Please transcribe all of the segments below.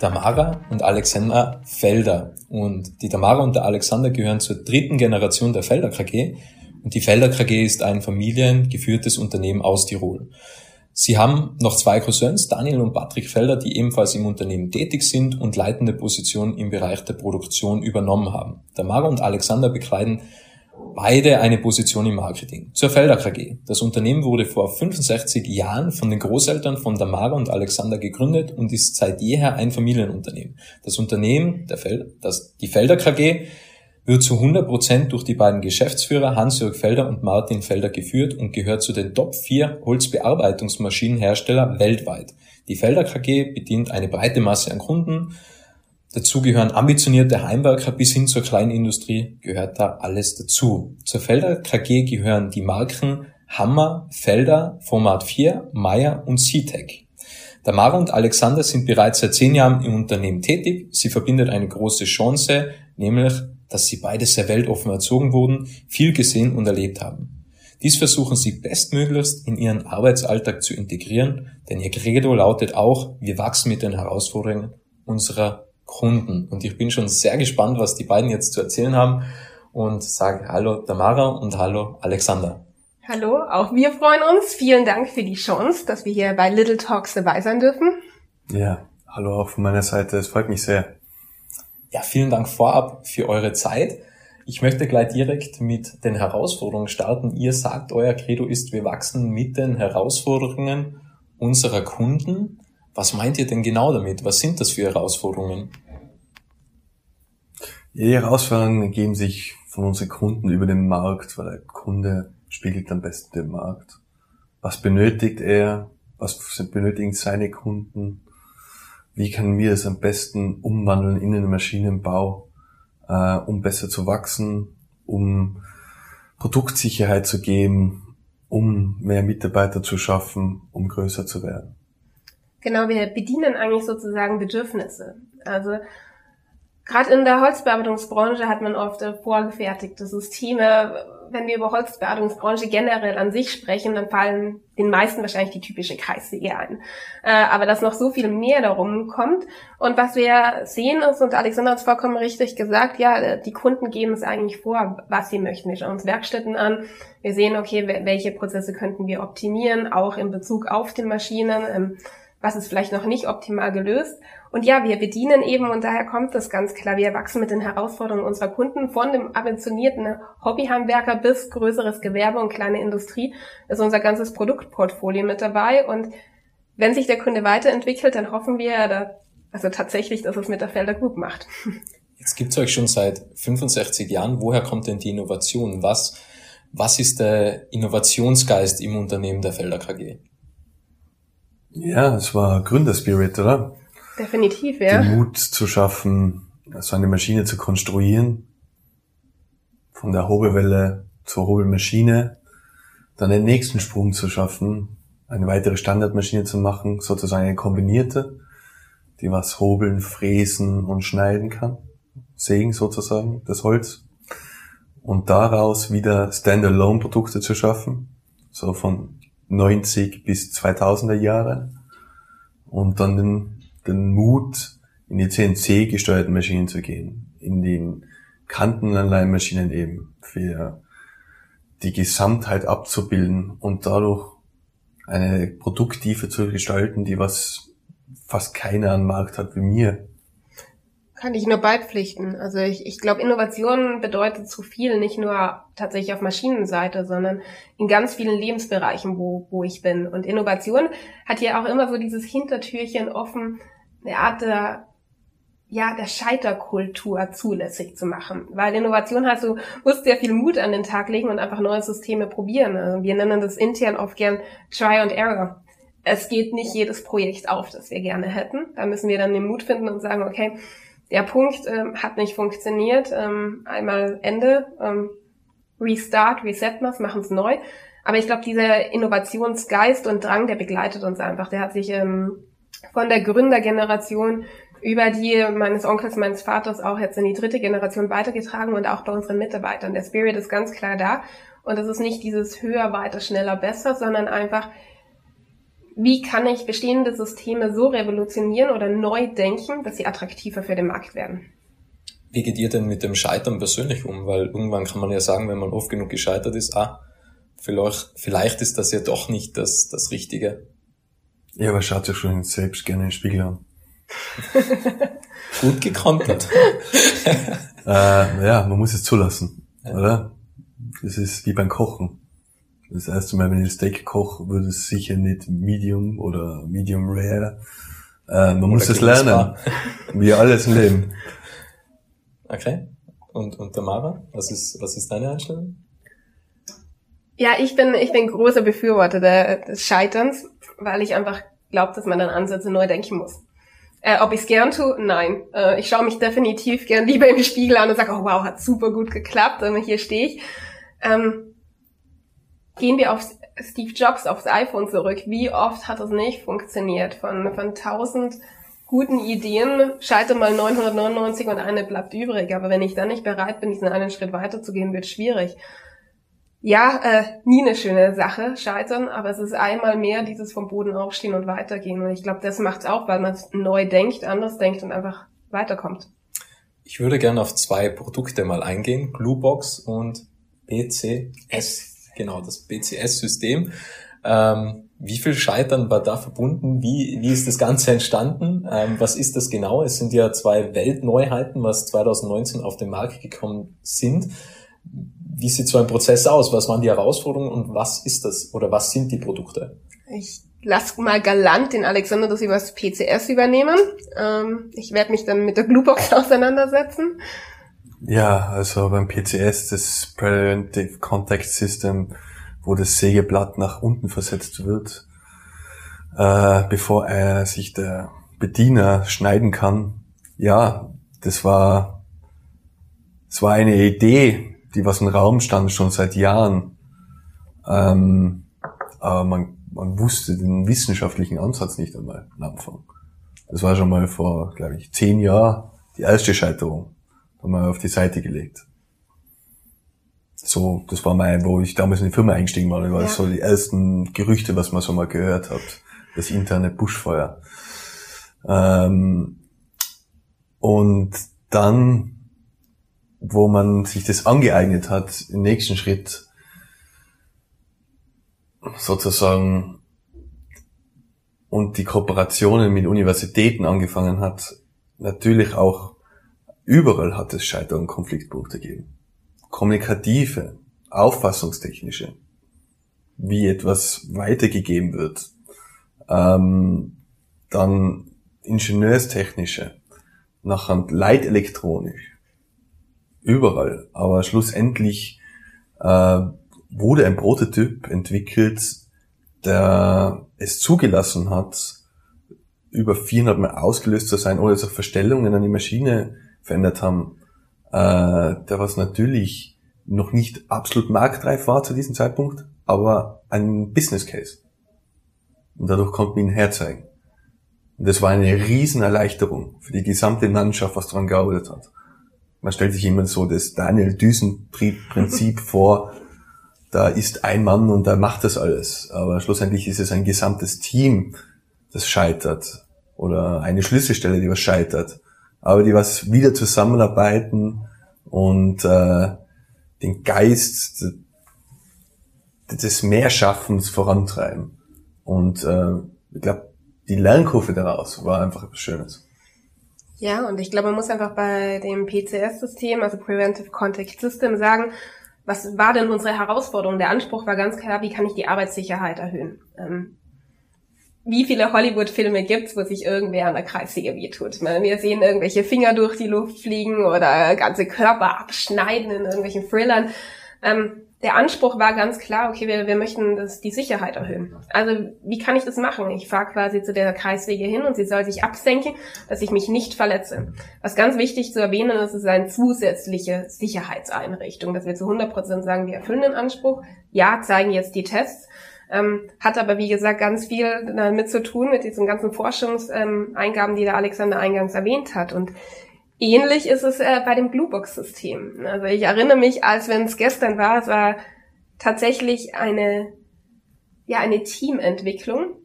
Tamara und Alexander Felder. Und die Tamara und der Alexander gehören zur dritten Generation der Felder KG. Und die Felder KG ist ein familiengeführtes Unternehmen aus Tirol. Sie haben noch zwei Cousins, Daniel und Patrick Felder, die ebenfalls im Unternehmen tätig sind und leitende Positionen im Bereich der Produktion übernommen haben. Tamara und Alexander bekleiden beide eine Position im Marketing. Zur Felder KG. Das Unternehmen wurde vor 65 Jahren von den Großeltern von Damara und Alexander gegründet und ist seit jeher ein Familienunternehmen. Das Unternehmen, der Fel das, die Felder KG, wird zu 100 Prozent durch die beiden Geschäftsführer Hans-Jörg Felder und Martin Felder geführt und gehört zu den Top 4 Holzbearbeitungsmaschinenhersteller weltweit. Die Felder KG bedient eine breite Masse an Kunden, Dazu gehören ambitionierte Heimwerker bis hin zur Kleinindustrie gehört da alles dazu. Zur Felder KG gehören die Marken Hammer, Felder, Format 4, Meyer und Citec. Tamara und Alexander sind bereits seit zehn Jahren im Unternehmen tätig. Sie verbindet eine große Chance, nämlich, dass sie beide sehr weltoffen erzogen wurden, viel gesehen und erlebt haben. Dies versuchen sie bestmöglichst in ihren Arbeitsalltag zu integrieren, denn ihr Credo lautet auch, wir wachsen mit den Herausforderungen unserer Kunden. Und ich bin schon sehr gespannt, was die beiden jetzt zu erzählen haben und sage Hallo Tamara und Hallo Alexander. Hallo, auch wir freuen uns. Vielen Dank für die Chance, dass wir hier bei Little Talks dabei sein dürfen. Ja, hallo auch von meiner Seite. Es freut mich sehr. Ja, vielen Dank vorab für eure Zeit. Ich möchte gleich direkt mit den Herausforderungen starten. Ihr sagt, euer Credo ist, wir wachsen mit den Herausforderungen unserer Kunden. Was meint ihr denn genau damit? Was sind das für Herausforderungen? Die Herausforderungen ergeben sich von unseren Kunden über den Markt, weil der Kunde spiegelt am besten den Markt. Was benötigt er? Was benötigen seine Kunden? Wie können wir es am besten umwandeln in den Maschinenbau, äh, um besser zu wachsen, um Produktsicherheit zu geben, um mehr Mitarbeiter zu schaffen, um größer zu werden? Genau, wir bedienen eigentlich sozusagen Bedürfnisse. Also gerade in der Holzbearbeitungsbranche hat man oft vorgefertigte Systeme. Wenn wir über Holzbearbeitungsbranche generell an sich sprechen, dann fallen den meisten wahrscheinlich die typische Kreissäge ein. Äh, aber dass noch so viel mehr darum kommt. Und was wir sehen ist, und Alexander hat es vollkommen richtig gesagt, ja, die Kunden geben es eigentlich vor, was sie möchten. Wir schauen uns Werkstätten an. Wir sehen, okay, welche Prozesse könnten wir optimieren, auch in Bezug auf die Maschinen ähm, was ist vielleicht noch nicht optimal gelöst. Und ja, wir bedienen eben, und daher kommt das ganz klar, wir wachsen mit den Herausforderungen unserer Kunden von dem ambitionierten Hobbyhandwerker bis größeres Gewerbe und kleine Industrie ist unser ganzes Produktportfolio mit dabei. Und wenn sich der Kunde weiterentwickelt, dann hoffen wir, also tatsächlich, dass es mit der Felder Group macht. Jetzt gibt's euch schon seit 65 Jahren. Woher kommt denn die Innovation? Was, was ist der Innovationsgeist im Unternehmen der Felder KG? Ja, es war Gründerspirit, oder? Definitiv, ja. Den Mut zu schaffen, so eine Maschine zu konstruieren, von der Hobelwelle zur Hobelmaschine, dann den nächsten Sprung zu schaffen, eine weitere Standardmaschine zu machen, sozusagen eine kombinierte, die was hobeln, fräsen und schneiden kann, sägen sozusagen, das Holz, und daraus wieder Standalone-Produkte zu schaffen, so von 90 bis 2000er Jahre und dann den, den Mut, in die CNC gesteuerten Maschinen zu gehen, in den Kantenanleihenmaschinen eben für die Gesamtheit abzubilden und dadurch eine Produkttiefe zu gestalten, die was fast keiner am Markt hat wie mir. Kann ich nur beipflichten. Also ich, ich glaube, Innovation bedeutet zu viel, nicht nur tatsächlich auf Maschinenseite, sondern in ganz vielen Lebensbereichen, wo, wo ich bin. Und Innovation hat ja auch immer so dieses Hintertürchen offen, eine Art der, ja, der Scheiterkultur zulässig zu machen. Weil Innovation heißt, du musst sehr viel Mut an den Tag legen und einfach neue Systeme probieren. Also wir nennen das intern oft gern Try and Error. Es geht nicht jedes Projekt auf, das wir gerne hätten. Da müssen wir dann den Mut finden und sagen, okay, der Punkt ähm, hat nicht funktioniert. Ähm, einmal Ende, ähm, Restart, Reset was, machen es neu. Aber ich glaube, dieser Innovationsgeist und Drang, der begleitet uns einfach. Der hat sich ähm, von der Gründergeneration über die meines Onkels, meines Vaters auch jetzt in die dritte Generation weitergetragen und auch bei unseren Mitarbeitern. Der Spirit ist ganz klar da. Und es ist nicht dieses höher, weiter, schneller, besser, sondern einfach wie kann ich bestehende Systeme so revolutionieren oder neu denken, dass sie attraktiver für den Markt werden. Wie geht ihr denn mit dem Scheitern persönlich um? Weil irgendwann kann man ja sagen, wenn man oft genug gescheitert ist, ah, vielleicht, vielleicht ist das ja doch nicht das, das Richtige. Ja, aber schaut sich schon selbst gerne in den Spiegel an. Gut gekontert. äh, ja, man muss es zulassen, ja. oder? Das ist wie beim Kochen. Das erste Mal, wenn ich Steak koche, würde es sicher nicht Medium oder Medium Rare. Äh, man oder muss es lernen. Wie alles im Leben. Okay. Und, und Tamara, was ist, was ist deine Einstellung? Ja, ich bin, ich bin großer Befürworter der, des Scheiterns, weil ich einfach glaube, dass man dann Ansätze neu denken muss. Äh, ob ich es gern tue? Nein. Äh, ich schaue mich definitiv gern lieber im Spiegel an und sage, oh wow, hat super gut geklappt, und hier stehe ich. Ähm, gehen wir auf Steve Jobs, aufs iPhone zurück. Wie oft hat das nicht funktioniert? Von, von 1000 guten Ideen scheitern mal 999 und eine bleibt übrig. Aber wenn ich dann nicht bereit bin, diesen einen Schritt weiterzugehen, wird schwierig. Ja, äh, nie eine schöne Sache, scheitern, aber es ist einmal mehr dieses vom Boden aufstehen und weitergehen. Und ich glaube, das macht auch, weil man neu denkt, anders denkt und einfach weiterkommt. Ich würde gerne auf zwei Produkte mal eingehen, Gluebox und BCS genau, das BCS-System. Ähm, wie viel Scheitern war da verbunden? Wie, wie ist das Ganze entstanden? Ähm, was ist das genau? Es sind ja zwei Weltneuheiten, was 2019 auf den Markt gekommen sind. Wie sieht so ein Prozess aus? Was waren die Herausforderungen und was ist das oder was sind die Produkte? Ich lass mal galant den Alexander das über das PCS übernehmen. Ähm, ich werde mich dann mit der Bluebox auseinandersetzen. Ja, also beim PCS, das Preventive Contact System, wo das Sägeblatt nach unten versetzt wird, äh, bevor er sich der Bediener schneiden kann. Ja, das war, das war eine Idee, die was im Raum stand schon seit Jahren. Ähm, aber man, man wusste den wissenschaftlichen Ansatz nicht einmal am Anfang. Das war schon mal vor, glaube ich, zehn Jahren die erste Scheiterung haben wir auf die Seite gelegt. So, das war mein, wo ich damals in die Firma eingestiegen war. Das war ja. so die ersten Gerüchte, was man so mal gehört hat. Das interne Buschfeuer. Ähm, und dann, wo man sich das angeeignet hat, im nächsten Schritt sozusagen und die Kooperationen mit Universitäten angefangen hat, natürlich auch Überall hat es Scheitern und Konfliktpunkte gegeben. Kommunikative, auffassungstechnische, wie etwas weitergegeben wird. Ähm, dann ingenieurstechnische, nachher leitelektronisch. Überall. Aber schlussendlich äh, wurde ein Prototyp entwickelt, der es zugelassen hat, über 400 Mal ausgelöst zu sein, ohne dass auch Verstellungen an die Maschine verändert haben, äh, der was natürlich noch nicht absolut marktreif war zu diesem Zeitpunkt, aber ein Business Case. Und dadurch konnten wir ihn herzeigen. Und das war eine Riesenerleichterung für die gesamte Mannschaft, was daran gearbeitet hat. Man stellt sich immer so das Daniel Düsentrieb-Prinzip vor, da ist ein Mann und der macht das alles. Aber schlussendlich ist es ein gesamtes Team, das scheitert. Oder eine Schlüsselstelle, die was scheitert aber die was wieder zusammenarbeiten und äh, den Geist des Mehrschaffens vorantreiben. Und äh, ich glaube, die Lernkurve daraus war einfach etwas Schönes. Ja, und ich glaube, man muss einfach bei dem PCS-System, also Preventive Contact System, sagen, was war denn unsere Herausforderung? Der Anspruch war ganz klar, wie kann ich die Arbeitssicherheit erhöhen? Ähm, wie viele Hollywood-Filme gibt's, wo sich irgendwer an der Kreissäge wehtut? Wir sehen irgendwelche Finger durch die Luft fliegen oder ganze Körper abschneiden in irgendwelchen Thrillern. Ähm, der Anspruch war ganz klar, okay, wir, wir möchten das, die Sicherheit erhöhen. Also wie kann ich das machen? Ich fahre quasi zu der Kreissäge hin und sie soll sich absenken, dass ich mich nicht verletze. Was ganz wichtig zu erwähnen ist, ist eine zusätzliche Sicherheitseinrichtung, dass wir zu 100 Prozent sagen, wir erfüllen den Anspruch. Ja, zeigen jetzt die Tests. Ähm, hat aber, wie gesagt, ganz viel damit zu tun, mit diesen ganzen Forschungseingaben, die der Alexander eingangs erwähnt hat. Und ähnlich ist es äh, bei dem Bluebox-System. Also ich erinnere mich, als wenn es gestern war, es war tatsächlich eine, ja, eine Teamentwicklung.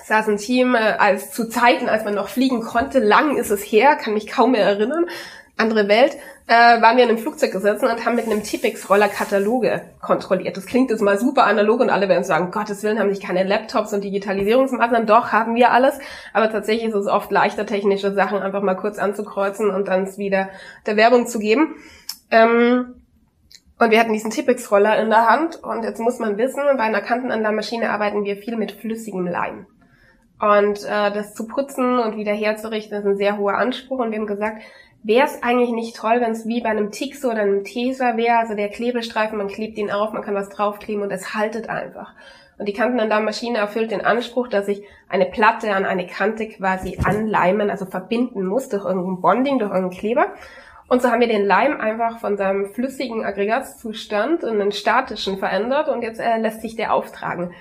Es saß ein Team, äh, als zu Zeiten, als man noch fliegen konnte, lang ist es her, kann mich kaum mehr erinnern, andere Welt, äh, waren wir in einem Flugzeug gesessen und haben mit einem Tippex-Roller Kataloge kontrolliert. Das klingt jetzt mal super analog und alle werden sagen, Gottes Willen, haben nicht keine Laptops und Digitalisierungsmaßnahmen. Doch, haben wir alles. Aber tatsächlich ist es oft leichter, technische Sachen einfach mal kurz anzukreuzen und dann es wieder der Werbung zu geben. Ähm, und wir hatten diesen Tippex-Roller in der Hand und jetzt muss man wissen, bei einer Kantenanlagenmaschine arbeiten wir viel mit flüssigem Leim. Und äh, das zu putzen und wieder herzurichten ist ein sehr hoher Anspruch. Und wir haben gesagt, wäre es eigentlich nicht toll, wenn es wie bei einem Tixo oder einem Teser wäre, also der Klebestreifen, man klebt ihn auf, man kann was draufkleben und es haltet einfach. Und die Kantenanlagenmaschine erfüllt den Anspruch, dass ich eine Platte an eine Kante quasi anleimen, also verbinden muss durch irgendein Bonding, durch irgendeinen Kleber. Und so haben wir den Leim einfach von seinem flüssigen Aggregatzustand in einen statischen verändert und jetzt äh, lässt sich der auftragen.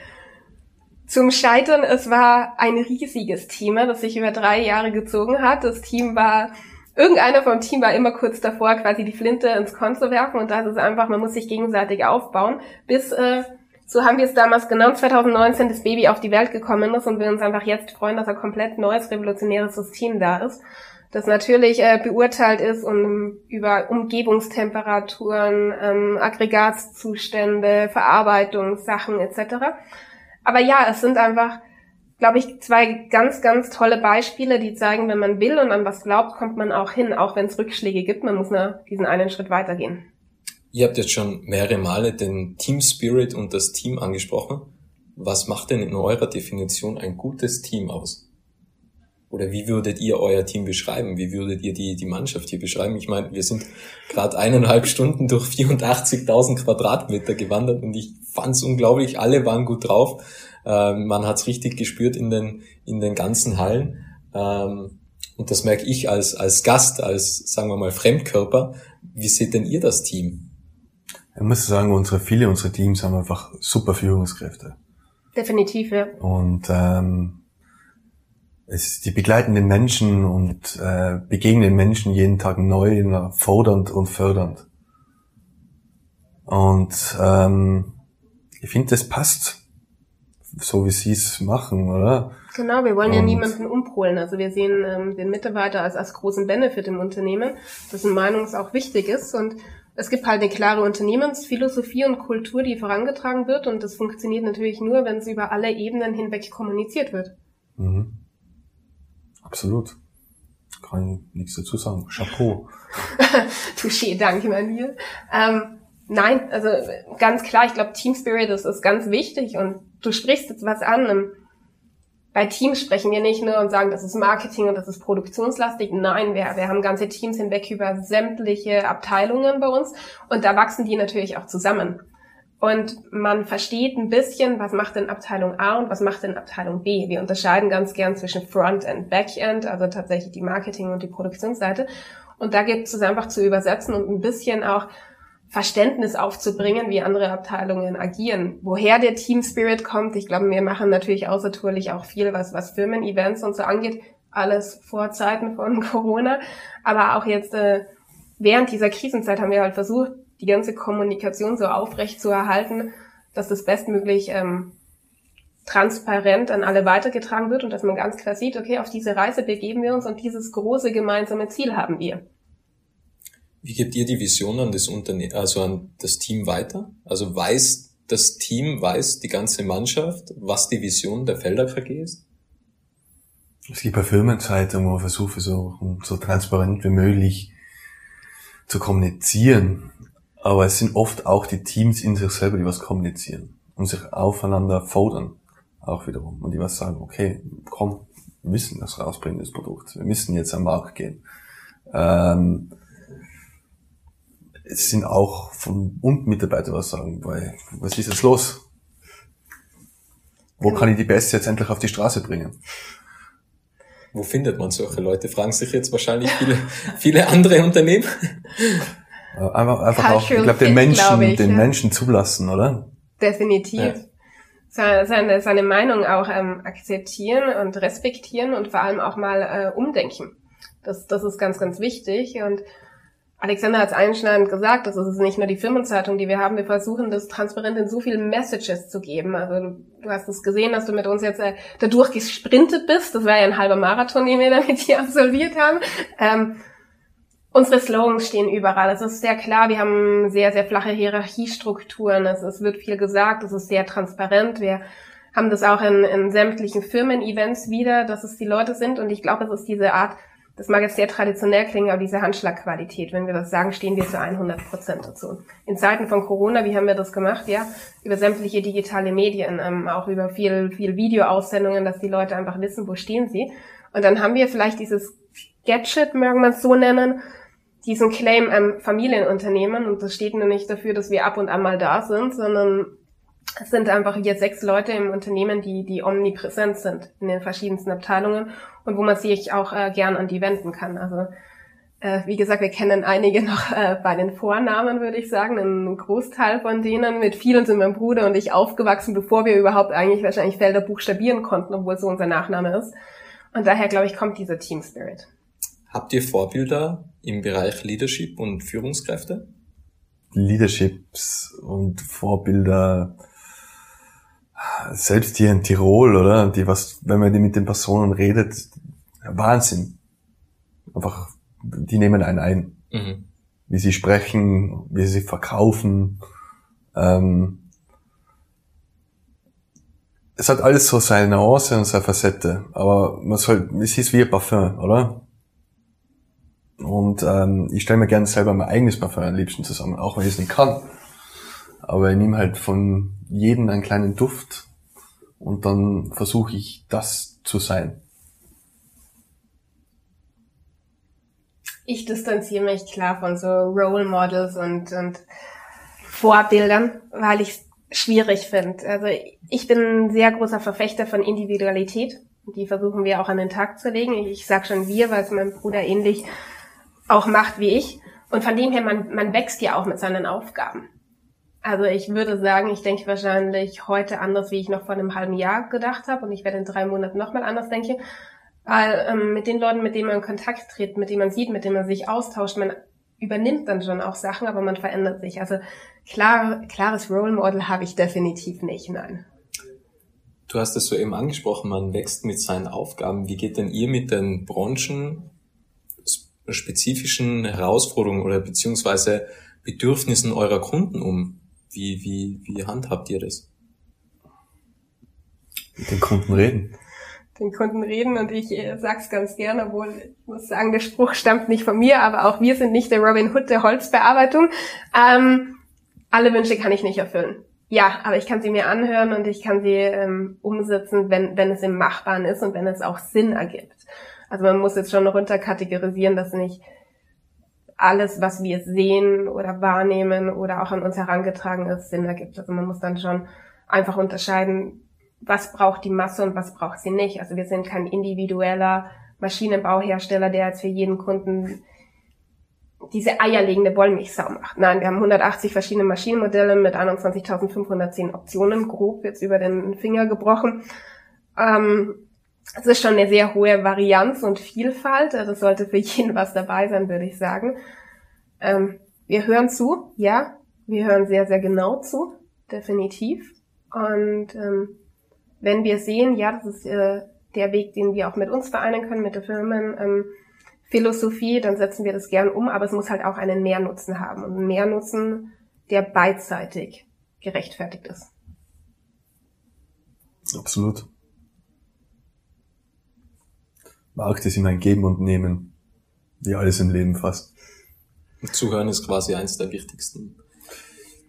Zum Scheitern, es war ein riesiges Team, das sich über drei Jahre gezogen hat. Das Team war irgendeiner vom Team war immer kurz davor, quasi die Flinte ins Korn zu werfen und das ist einfach, man muss sich gegenseitig aufbauen, bis, äh, so haben wir es damals genannt, 2019 das Baby auf die Welt gekommen ist und wir uns einfach jetzt freuen, dass ein komplett neues, revolutionäres System da ist, das natürlich äh, beurteilt ist und über Umgebungstemperaturen, ähm, Aggregatzustände, Verarbeitungssachen etc. Aber ja, es sind einfach glaube ich, zwei ganz, ganz tolle Beispiele, die zeigen, wenn man will und an was glaubt, kommt man auch hin, auch wenn es Rückschläge gibt. Man muss nur diesen einen Schritt weitergehen. Ihr habt jetzt schon mehrere Male den Team Spirit und das Team angesprochen. Was macht denn in eurer Definition ein gutes Team aus? Oder wie würdet ihr euer Team beschreiben? Wie würdet ihr die, die Mannschaft hier beschreiben? Ich meine, wir sind gerade eineinhalb Stunden durch 84.000 Quadratmeter gewandert und ich fand's unglaublich. Alle waren gut drauf. Ähm, man hat's richtig gespürt in den, in den ganzen Hallen. Ähm, und das merke ich als, als Gast, als, sagen wir mal, Fremdkörper. Wie seht denn ihr das Team? Ich muss sagen, unsere, viele unserer Teams haben einfach super Führungskräfte. Definitiv, ja. Und ähm, es, die begleiten den Menschen und äh, begegnen den Menschen jeden Tag neu, fordernd und fördernd. Und ähm, ich finde, das passt so wie sie es machen, oder? Genau, wir wollen und ja niemanden umpolen. Also wir sehen ähm, den Mitarbeiter als, als großen Benefit im Unternehmen, das in Meinungs auch wichtig ist. Und es gibt halt eine klare Unternehmensphilosophie und Kultur, die vorangetragen wird. Und das funktioniert natürlich nur, wenn es über alle Ebenen hinweg kommuniziert wird. Mhm. Absolut. Kann ich nichts dazu sagen. Chapeau. Touché, danke, mein Lieber. Ähm, Nein, also ganz klar, ich glaube, Team Spirit ist, ist ganz wichtig und du sprichst jetzt was an. Bei Teams sprechen wir nicht nur und sagen, das ist Marketing und das ist produktionslastig. Nein, wir, wir haben ganze Teams hinweg über sämtliche Abteilungen bei uns und da wachsen die natürlich auch zusammen. Und man versteht ein bisschen, was macht denn Abteilung A und was macht denn Abteilung B. Wir unterscheiden ganz gern zwischen Front- und Backend, also tatsächlich die Marketing- und die Produktionsseite. Und da gibt es einfach zu übersetzen und ein bisschen auch Verständnis aufzubringen, wie andere Abteilungen agieren. Woher der Team Spirit kommt, ich glaube, wir machen natürlich außertourlich auch viel, was, was Firmen-Events und so angeht. Alles vor Zeiten von Corona. Aber auch jetzt äh, während dieser Krisenzeit haben wir halt versucht, die ganze Kommunikation so aufrecht zu erhalten, dass das bestmöglich ähm, transparent an alle weitergetragen wird und dass man ganz klar sieht, okay, auf diese Reise begeben wir uns und dieses große gemeinsame Ziel haben wir. Wie gebt ihr die Vision an das Unternehmen, also an das Team weiter? Also weiß das Team, weiß die ganze Mannschaft, was die Vision der Felder ist? Es gibt eine Firmenzeitung, wo man versucht, so, so transparent wie möglich zu kommunizieren. Aber es sind oft auch die Teams in sich selber, die was kommunizieren und sich aufeinander fordern. Auch wiederum. Und die was sagen, okay, komm, wir müssen das rausbringen, das Produkt. Wir müssen jetzt am Markt gehen. Ähm, es sind auch von und Mitarbeiter was sagen, weil was ist jetzt los? Wo genau. kann ich die Beste jetzt endlich auf die Straße bringen? Wo findet man solche Leute? Fragen sich jetzt wahrscheinlich viele, viele andere Unternehmen. Einfach, einfach auch, ich glaube, den Menschen, ich, den ja. Menschen zulassen, oder? Definitiv. Ja. Seine, seine Meinung auch ähm, akzeptieren und respektieren und vor allem auch mal äh, umdenken. Das, das ist ganz, ganz wichtig. Und Alexander hat es einschneidend gesagt, das ist nicht nur die Firmenzeitung, die wir haben. Wir versuchen, das transparent in so vielen Messages zu geben. Also du, du hast es gesehen, dass du mit uns jetzt äh, dadurch gesprintet bist. Das war ja ein halber Marathon, den wir da mit dir absolviert haben. Ähm, unsere Slogans stehen überall. Es ist sehr klar, wir haben sehr, sehr flache Hierarchiestrukturen. Es, es wird viel gesagt, es ist sehr transparent. Wir haben das auch in, in sämtlichen Firmen-Events wieder, dass es die Leute sind. Und ich glaube, es ist diese Art das mag jetzt sehr traditionell klingen, aber diese Handschlagqualität, wenn wir das sagen, stehen wir zu 100 Prozent dazu. In Zeiten von Corona, wie haben wir das gemacht? Ja, über sämtliche digitale Medien, ähm, auch über viel, viel Videoaussendungen, dass die Leute einfach wissen, wo stehen sie. Und dann haben wir vielleicht dieses Gadget, mögen man es so nennen, diesen Claim am Familienunternehmen. Und das steht nur nicht dafür, dass wir ab und an mal da sind, sondern es sind einfach hier sechs Leute im Unternehmen, die, die omnipräsent sind in den verschiedensten Abteilungen und wo man sich auch äh, gern an die wenden kann. Also äh, wie gesagt, wir kennen einige noch äh, bei den Vornamen, würde ich sagen, ein Großteil von denen. Mit vielen sind mein Bruder und ich aufgewachsen, bevor wir überhaupt eigentlich wahrscheinlich Felder buchstabieren konnten, obwohl es so unser Nachname ist. Und daher, glaube ich, kommt dieser Team Spirit. Habt ihr Vorbilder im Bereich Leadership und Führungskräfte? Leaderships und Vorbilder selbst hier in Tirol, oder? Die was, wenn man mit den Personen redet, Wahnsinn. Einfach, die nehmen einen ein. Mhm. Wie sie sprechen, wie sie verkaufen. Ähm, es hat alles so seine Nuance und seine Facette, aber man soll, es ist wie ein Parfum, oder? Und ähm, ich stelle mir gerne selber mein eigenes Parfum am liebsten zusammen, auch wenn ich es nicht kann. Aber ich nehme halt von jedem einen kleinen Duft und dann versuche ich das zu sein. Ich distanziere mich klar von so Role Models und, und Vorbildern, weil ich es schwierig finde. Also ich bin ein sehr großer Verfechter von Individualität. Die versuchen wir auch an den Tag zu legen. Ich sag schon wir, weil es mein Bruder ähnlich auch macht wie ich. Und von dem her, man, man wächst ja auch mit seinen Aufgaben. Also ich würde sagen, ich denke wahrscheinlich heute anders, wie ich noch vor einem halben Jahr gedacht habe und ich werde in drei Monaten nochmal anders denken. Weil ähm, mit den Leuten, mit denen man in Kontakt tritt, mit denen man sieht, mit denen man sich austauscht, man übernimmt dann schon auch Sachen, aber man verändert sich. Also klar, klares Role Model habe ich definitiv nicht, nein. Du hast es so eben angesprochen, man wächst mit seinen Aufgaben. Wie geht denn ihr mit den Branchen spezifischen Herausforderungen oder beziehungsweise Bedürfnissen eurer Kunden um? Wie, wie, wie handhabt ihr das? Mit den Kunden reden. Den Kunden reden und ich äh, sag's ganz gerne, obwohl ich muss sagen, der Spruch stammt nicht von mir, aber auch wir sind nicht der Robin Hood der Holzbearbeitung. Ähm, alle Wünsche kann ich nicht erfüllen. Ja, aber ich kann sie mir anhören und ich kann sie ähm, umsetzen, wenn, wenn es im Machbaren ist und wenn es auch Sinn ergibt. Also man muss jetzt schon runterkategorisieren, dass nicht alles, was wir sehen oder wahrnehmen oder auch an uns herangetragen ist, Sinn ergibt. Also man muss dann schon einfach unterscheiden, was braucht die Masse und was braucht sie nicht. Also wir sind kein individueller Maschinenbauhersteller, der jetzt für jeden Kunden diese eierlegende Wollmilchsau macht. Nein, wir haben 180 verschiedene Maschinenmodelle mit 21.510 Optionen, grob jetzt über den Finger gebrochen. Ähm, es ist schon eine sehr hohe Varianz und Vielfalt. Also sollte für jeden was dabei sein, würde ich sagen. Ähm, wir hören zu, ja. Wir hören sehr, sehr genau zu, definitiv. Und ähm, wenn wir sehen, ja, das ist äh, der Weg, den wir auch mit uns vereinen können, mit der Firmen, ähm, Philosophie, dann setzen wir das gern um, aber es muss halt auch einen Mehrnutzen haben und einen Mehrnutzen, der beidseitig gerechtfertigt ist. Absolut. Markt ist immer ein Geben und Nehmen, wie alles im Leben fast. Zuhören ist quasi eins der wichtigsten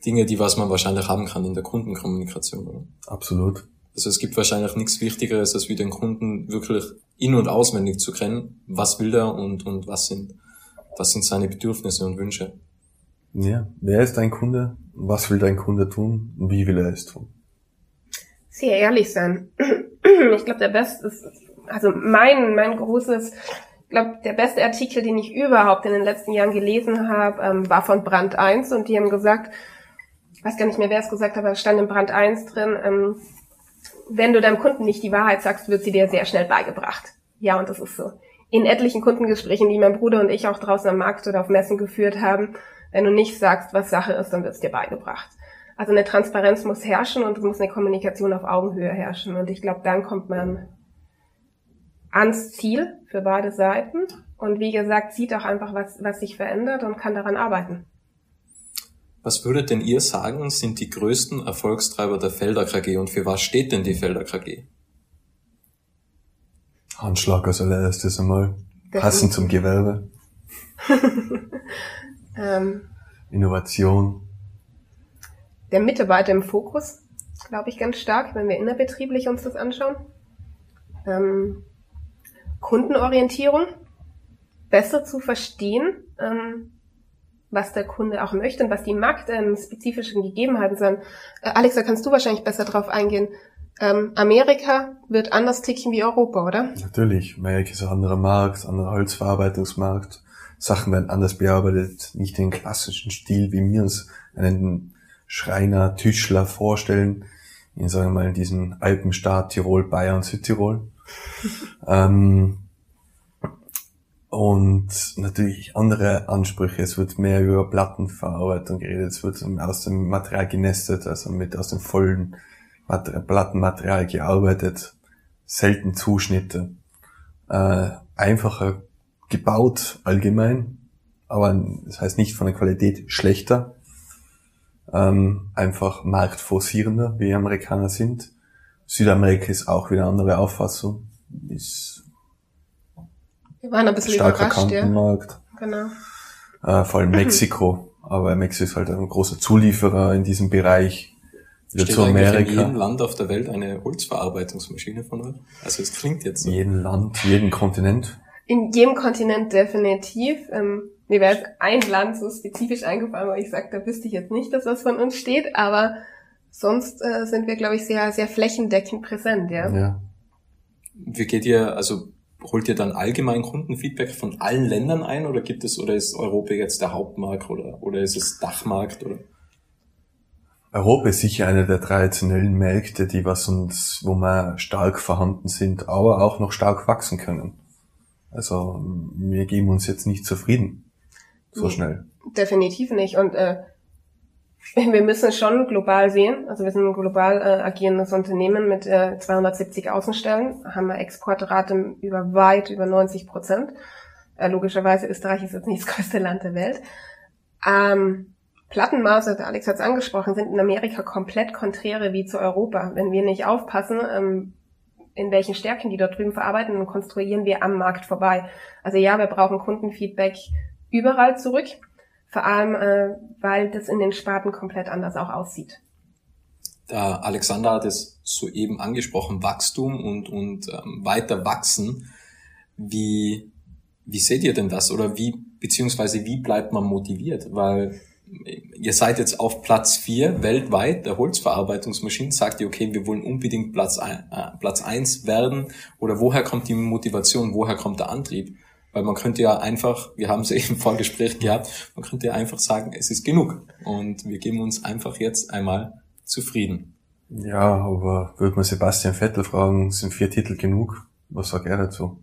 Dinge, die was man wahrscheinlich haben kann in der Kundenkommunikation. Oder? Absolut. Also es gibt wahrscheinlich nichts Wichtigeres, als wie den Kunden wirklich in- und auswendig zu kennen, was will er und, und was sind, was sind seine Bedürfnisse und Wünsche. Ja, wer ist dein Kunde? Was will dein Kunde tun? Wie will er es tun? Sehr ehrlich sein. Ich glaube, der beste ist, also mein, mein großes, ich glaube, der beste Artikel, den ich überhaupt in den letzten Jahren gelesen habe, ähm, war von Brand 1 und die haben gesagt, weiß gar nicht mehr, wer es gesagt hat, aber es stand in Brand 1 drin, ähm, wenn du deinem Kunden nicht die Wahrheit sagst, wird sie dir sehr schnell beigebracht. Ja, und das ist so. In etlichen Kundengesprächen, die mein Bruder und ich auch draußen am Markt oder auf Messen geführt haben, wenn du nicht sagst, was Sache ist, dann wird es dir beigebracht. Also eine Transparenz muss herrschen und es muss eine Kommunikation auf Augenhöhe herrschen. Und ich glaube, dann kommt man ans Ziel für beide Seiten. Und wie gesagt, sieht auch einfach, was, was sich verändert und kann daran arbeiten. Was würdet denn ihr sagen, sind die größten Erfolgstreiber der Felder KG und für was steht denn die Felder KG? Handschlag als allererstes einmal. Passend zum Gewerbe. ähm, Innovation. Der Mitarbeiter im Fokus, glaube ich, ganz stark, wenn wir innerbetrieblich uns das anschauen. Ähm, Kundenorientierung, besser zu verstehen, ähm, was der Kunde auch möchte und was die marktspezifischen Gegebenheiten sind. Äh, Alexa, kannst du wahrscheinlich besser drauf eingehen. Ähm, Amerika wird anders ticken wie Europa, oder? Natürlich. Amerika ist ein anderer Markt, anderer Holzverarbeitungsmarkt. Sachen werden anders bearbeitet, nicht den klassischen Stil, wie wir uns einen Schreiner, Tischler vorstellen, in sagen wir mal diesen Alpenstaat Tirol, Bayern, Südtirol. Ähm, und natürlich andere Ansprüche. Es wird mehr über Plattenverarbeitung geredet, es wird aus dem Material genestet, also mit aus dem vollen Plattenmaterial gearbeitet, selten Zuschnitte, äh, einfacher gebaut allgemein, aber das heißt nicht von der Qualität schlechter, ähm, einfach marktforcierender, wie Amerikaner sind. Südamerika ist auch wieder eine andere Auffassung, ist wir waren ein bisschen starker überrascht, Kantenmarkt. ja. Genau. Äh, vor allem Mexiko, aber Mexiko ist halt ein großer Zulieferer in diesem Bereich. Wieder Steht zu eigentlich in Amerika. jedem Land auf der Welt eine Holzverarbeitungsmaschine von euch? Also es klingt jetzt so. jeden Land, jeden Kontinent. In jedem Kontinent definitiv. Ähm, mir wäre jetzt ein Land so spezifisch eingefallen, wo ich sage, da wüsste ich jetzt nicht, dass was von uns steht, aber sonst äh, sind wir, glaube ich, sehr, sehr flächendeckend präsent, ja. Ja. Wie geht ihr, also holt ihr dann allgemein Kundenfeedback von allen Ländern ein oder gibt es, oder ist Europa jetzt der Hauptmarkt oder, oder ist es Dachmarkt oder? Europa ist sicher einer der traditionellen Märkte, die was uns, wo wir stark vorhanden sind, aber auch noch stark wachsen können. Also wir geben uns jetzt nicht zufrieden so schnell. Definitiv nicht. Und äh, wir müssen schon global sehen. Also wir sind ein global äh, agierendes Unternehmen mit äh, 270 Außenstellen, haben eine Exportrate über weit über 90 Prozent. Äh, logischerweise Österreich ist jetzt nicht das größte Land der Welt. Ähm, Plattenmaße, der Alex hat es angesprochen, sind in Amerika komplett konträre wie zu Europa. Wenn wir nicht aufpassen, ähm, in welchen Stärken die dort drüben verarbeiten, dann konstruieren wir am Markt vorbei. Also ja, wir brauchen Kundenfeedback überall zurück. Vor allem, äh, weil das in den Sparten komplett anders auch aussieht. Der Alexander hat es soeben angesprochen, Wachstum und, und ähm, weiter wachsen. Wie, wie seht ihr denn das? Oder wie, beziehungsweise wie bleibt man motiviert? Weil ihr seid jetzt auf Platz vier weltweit der Holzverarbeitungsmaschinen. Sagt ihr, okay, wir wollen unbedingt Platz, ein, äh, Platz eins werden? Oder woher kommt die Motivation? Woher kommt der Antrieb? Weil man könnte ja einfach, wir haben es ja im Vorgespräch gehabt, man könnte ja einfach sagen, es ist genug. Und wir geben uns einfach jetzt einmal zufrieden. Ja, aber würde man Sebastian Vettel fragen, sind vier Titel genug? Was sagt er dazu?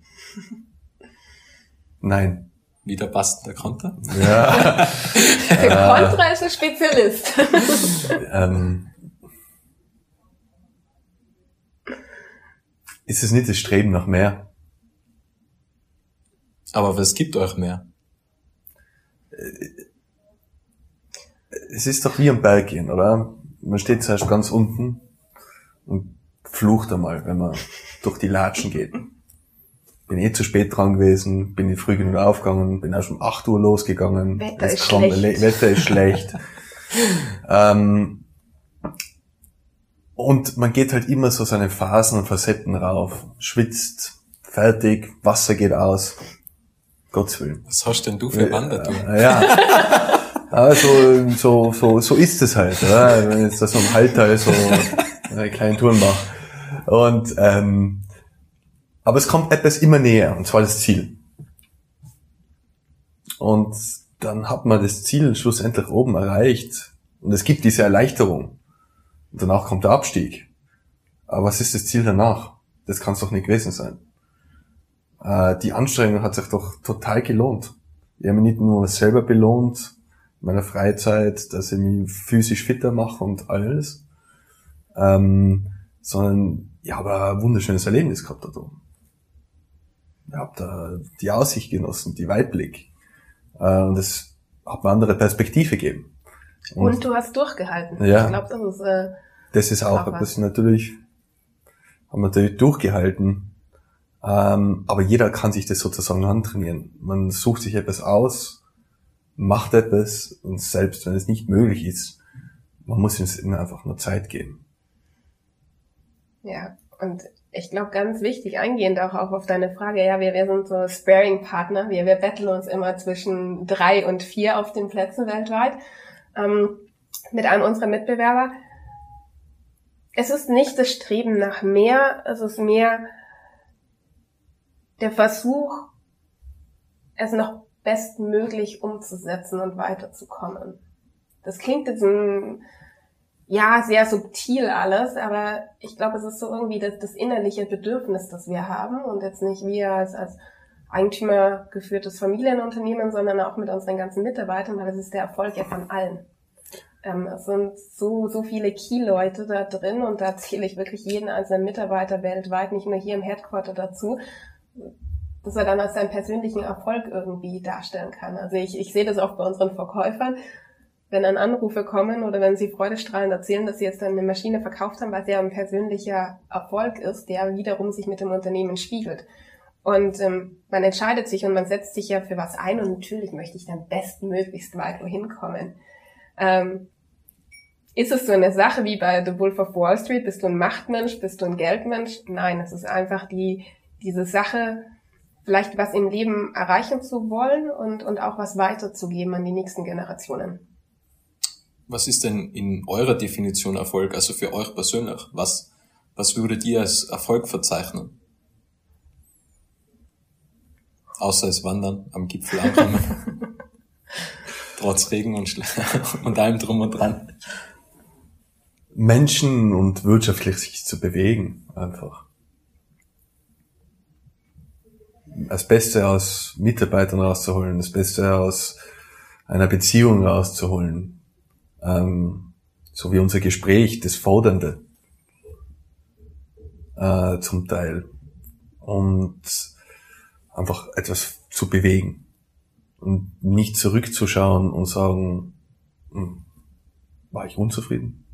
Nein. Wieder passt der Konter. Ja. Der Kontra ist ein Spezialist. ähm, ist es nicht das Streben nach mehr? Aber was gibt euch mehr? Es ist doch wie am Berg gehen, oder? Man steht zuerst ganz unten und flucht einmal, wenn man durch die Latschen geht. bin eh zu spät dran gewesen, bin nicht früh genug aufgegangen, bin erst um 8 Uhr losgegangen. Wetter Es ist kommt- schlecht. Le- Wetter ist schlecht. ähm, und man geht halt immer so seine Phasen und Facetten rauf. Schwitzt, fertig, Wasser geht aus. Gottes Willen. Was hast denn du für Wandertouren? Äh, Ja. Also so, so, so ist es halt, oder? wenn ich jetzt da so im Halter so eine kleine Touren mache. Und ähm, aber es kommt etwas immer näher, und zwar das Ziel. Und dann hat man das Ziel schlussendlich oben erreicht. Und es gibt diese Erleichterung. Und danach kommt der Abstieg. Aber was ist das Ziel danach? Das kann es doch nicht gewesen sein. Äh, die Anstrengung hat sich doch total gelohnt. Ich habe mich nicht nur selber belohnt, in meiner Freizeit, dass ich mich physisch fitter mache und alles, ähm, sondern ich habe ein wunderschönes Erlebnis gehabt da oben. Ich habe da die Aussicht genossen, die Weitblick. Äh, und das hat mir andere Perspektive gegeben. Und, du hast durchgehalten. Ja. Ich glaube, das ist äh, Das ist auch etwas natürlich, haben wir natürlich durchgehalten. Ähm, aber jeder kann sich das sozusagen antrainieren. Man sucht sich etwas aus, macht etwas und selbst wenn es nicht möglich ist, man muss es immer einfach nur Zeit geben. Ja, und ich glaube, ganz wichtig, eingehend auch, auch auf deine Frage, ja, wir, wir sind so Sparing-Partner, wir, wir betteln uns immer zwischen drei und vier auf den Plätzen weltweit ähm, mit einem unserer Mitbewerber. Es ist nicht das Streben nach mehr, es ist mehr der Versuch, es noch bestmöglich umzusetzen und weiterzukommen. Das klingt jetzt ein ja, sehr subtil alles, aber ich glaube, es ist so irgendwie das, das innerliche Bedürfnis, das wir haben und jetzt nicht wir als, als Eigentümer geführtes Familienunternehmen, sondern auch mit unseren ganzen Mitarbeitern, weil es ist der Erfolg ja von allen. Ähm, es sind so, so viele Key-Leute da drin und da zähle ich wirklich jeden einzelnen Mitarbeiter weltweit, nicht nur hier im Headquarter dazu, dass er dann als seinen persönlichen Erfolg irgendwie darstellen kann. Also ich, ich sehe das auch bei unseren Verkäufern, wenn dann Anrufe kommen oder wenn sie freudestrahlend erzählen, dass sie jetzt eine Maschine verkauft haben, weil es ja ein persönlicher Erfolg ist, der wiederum sich mit dem Unternehmen spiegelt. Und ähm, man entscheidet sich und man setzt sich ja für was ein und natürlich möchte ich dann bestmöglichst weit wohin kommen. Ähm, ist es so eine Sache wie bei The Wolf of Wall Street? Bist du ein Machtmensch? Bist du ein Geldmensch? Nein, es ist einfach die, diese Sache, vielleicht was im Leben erreichen zu wollen und, und auch was weiterzugeben an die nächsten Generationen. Was ist denn in eurer Definition Erfolg, also für euch persönlich? Was, was würdet ihr als Erfolg verzeichnen? Außer es Wandern am Gipfel ankommen. Trotz Regen und, Schle- und allem drum und dran. Menschen und wirtschaftlich sich zu bewegen, einfach. Das Beste aus Mitarbeitern rauszuholen, das Beste aus einer Beziehung rauszuholen. Ähm, so wie unser Gespräch, das Fordernde äh, zum Teil. Und einfach etwas zu bewegen. Und nicht zurückzuschauen und sagen, hm, war ich unzufrieden?